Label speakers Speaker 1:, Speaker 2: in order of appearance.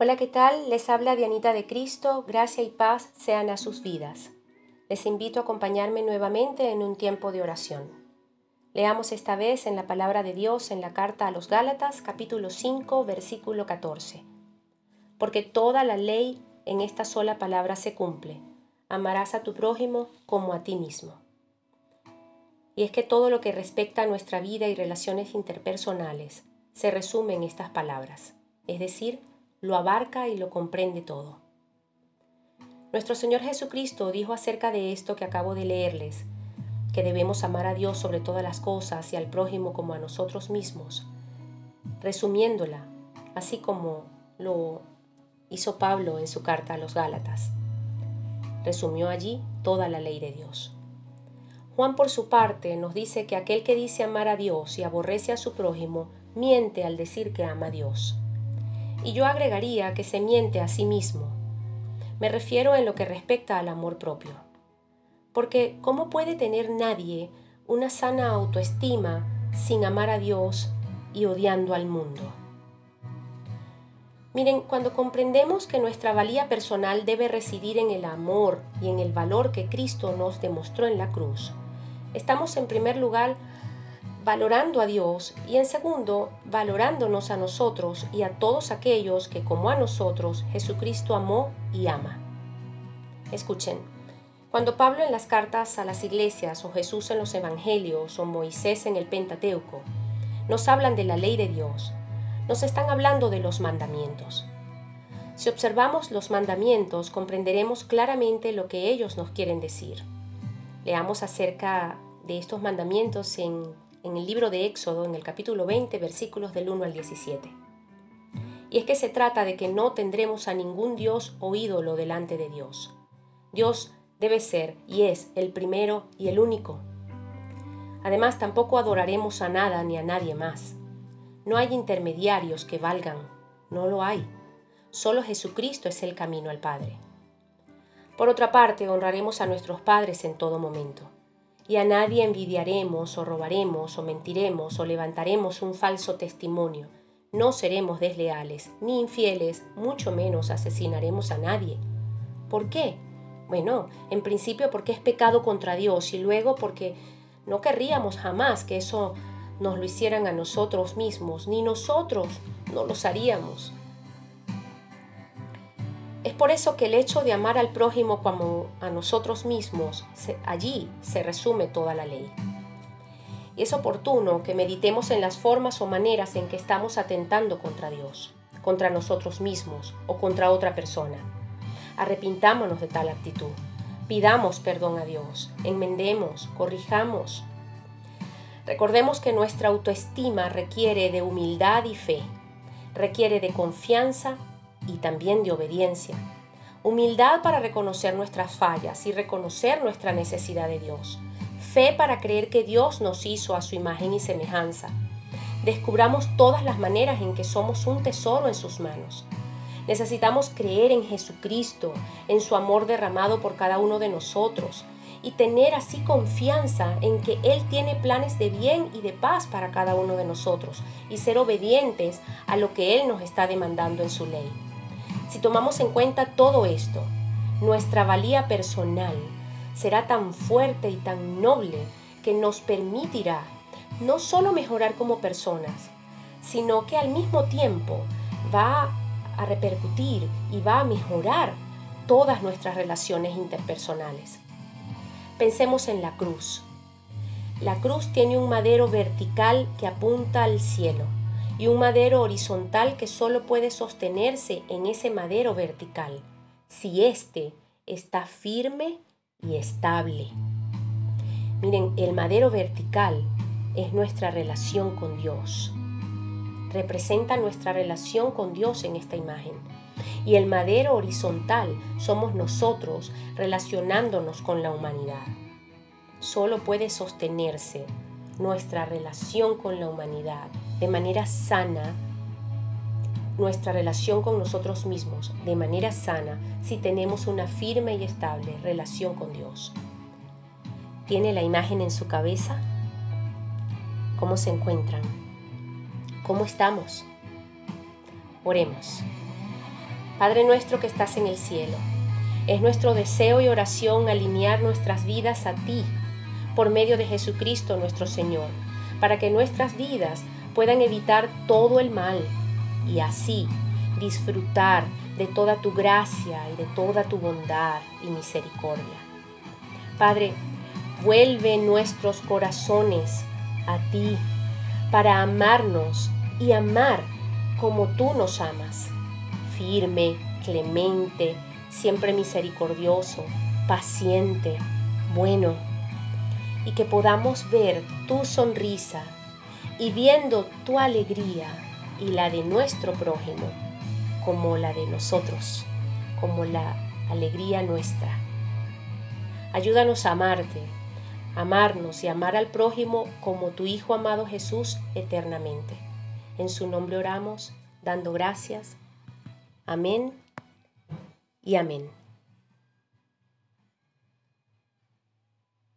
Speaker 1: Hola, ¿qué tal? Les habla Dianita de Cristo, gracia y paz sean a sus vidas. Les invito a acompañarme nuevamente en un tiempo de oración. Leamos esta vez en la palabra de Dios en la carta a los Gálatas capítulo 5 versículo 14. Porque toda la ley en esta sola palabra se cumple. Amarás a tu prójimo como a ti mismo. Y es que todo lo que respecta a nuestra vida y relaciones interpersonales se resume en estas palabras, es decir, lo abarca y lo comprende todo. Nuestro Señor Jesucristo dijo acerca de esto que acabo de leerles, que debemos amar a Dios sobre todas las cosas y al prójimo como a nosotros mismos, resumiéndola, así como lo hizo Pablo en su carta a los Gálatas. Resumió allí toda la ley de Dios. Juan por su parte nos dice que aquel que dice amar a Dios y aborrece a su prójimo, miente al decir que ama a Dios y yo agregaría que se miente a sí mismo. Me refiero en lo que respecta al amor propio. Porque ¿cómo puede tener nadie una sana autoestima sin amar a Dios y odiando al mundo? Miren, cuando comprendemos que nuestra valía personal debe residir en el amor y en el valor que Cristo nos demostró en la cruz, estamos en primer lugar valorando a Dios y en segundo, valorándonos a nosotros y a todos aquellos que como a nosotros Jesucristo amó y ama. Escuchen, cuando Pablo en las cartas a las iglesias o Jesús en los evangelios o Moisés en el Pentateuco nos hablan de la ley de Dios, nos están hablando de los mandamientos. Si observamos los mandamientos comprenderemos claramente lo que ellos nos quieren decir. Leamos acerca de estos mandamientos en en el libro de Éxodo, en el capítulo 20, versículos del 1 al 17. Y es que se trata de que no tendremos a ningún Dios o ídolo delante de Dios. Dios debe ser y es el primero y el único. Además, tampoco adoraremos a nada ni a nadie más. No hay intermediarios que valgan, no lo hay. Solo Jesucristo es el camino al Padre. Por otra parte, honraremos a nuestros padres en todo momento y a nadie envidiaremos o robaremos o mentiremos o levantaremos un falso testimonio. No seremos desleales ni infieles, mucho menos asesinaremos a nadie. ¿Por qué? Bueno, en principio porque es pecado contra Dios y luego porque no querríamos jamás que eso nos lo hicieran a nosotros mismos, ni nosotros no los haríamos. Es por eso que el hecho de amar al prójimo como a nosotros mismos, allí se resume toda la ley. Y es oportuno que meditemos en las formas o maneras en que estamos atentando contra Dios, contra nosotros mismos o contra otra persona. Arrepintámonos de tal actitud. Pidamos perdón a Dios, enmendemos, corrijamos. Recordemos que nuestra autoestima requiere de humildad y fe, requiere de confianza y también de obediencia. Humildad para reconocer nuestras fallas y reconocer nuestra necesidad de Dios. Fe para creer que Dios nos hizo a su imagen y semejanza. Descubramos todas las maneras en que somos un tesoro en sus manos. Necesitamos creer en Jesucristo, en su amor derramado por cada uno de nosotros y tener así confianza en que Él tiene planes de bien y de paz para cada uno de nosotros y ser obedientes a lo que Él nos está demandando en su ley. Si tomamos en cuenta todo esto, nuestra valía personal será tan fuerte y tan noble que nos permitirá no solo mejorar como personas, sino que al mismo tiempo va a repercutir y va a mejorar todas nuestras relaciones interpersonales. Pensemos en la cruz. La cruz tiene un madero vertical que apunta al cielo y un madero horizontal que solo puede sostenerse en ese madero vertical, si éste está firme y estable. Miren, el madero vertical es nuestra relación con Dios. Representa nuestra relación con Dios en esta imagen. Y el madero horizontal somos nosotros relacionándonos con la humanidad. Solo puede sostenerse nuestra relación con la humanidad de manera sana, nuestra relación con nosotros mismos de manera sana si tenemos una firme y estable relación con Dios. ¿Tiene la imagen en su cabeza? ¿Cómo se encuentran? ¿Cómo estamos? Oremos. Padre nuestro que estás en el cielo, es nuestro deseo y oración alinear nuestras vidas a ti por medio de Jesucristo nuestro Señor, para que nuestras vidas puedan evitar todo el mal y así disfrutar de toda tu gracia y de toda tu bondad y misericordia. Padre, vuelve nuestros corazones a ti para amarnos y amar como tú nos amas, firme, clemente, siempre misericordioso, paciente, bueno, y que podamos ver tu sonrisa y viendo tu alegría y la de nuestro prójimo como la de nosotros, como la alegría nuestra. Ayúdanos a amarte, amarnos y amar al prójimo como tu Hijo amado Jesús eternamente. En su nombre oramos, dando gracias. Amén y amén.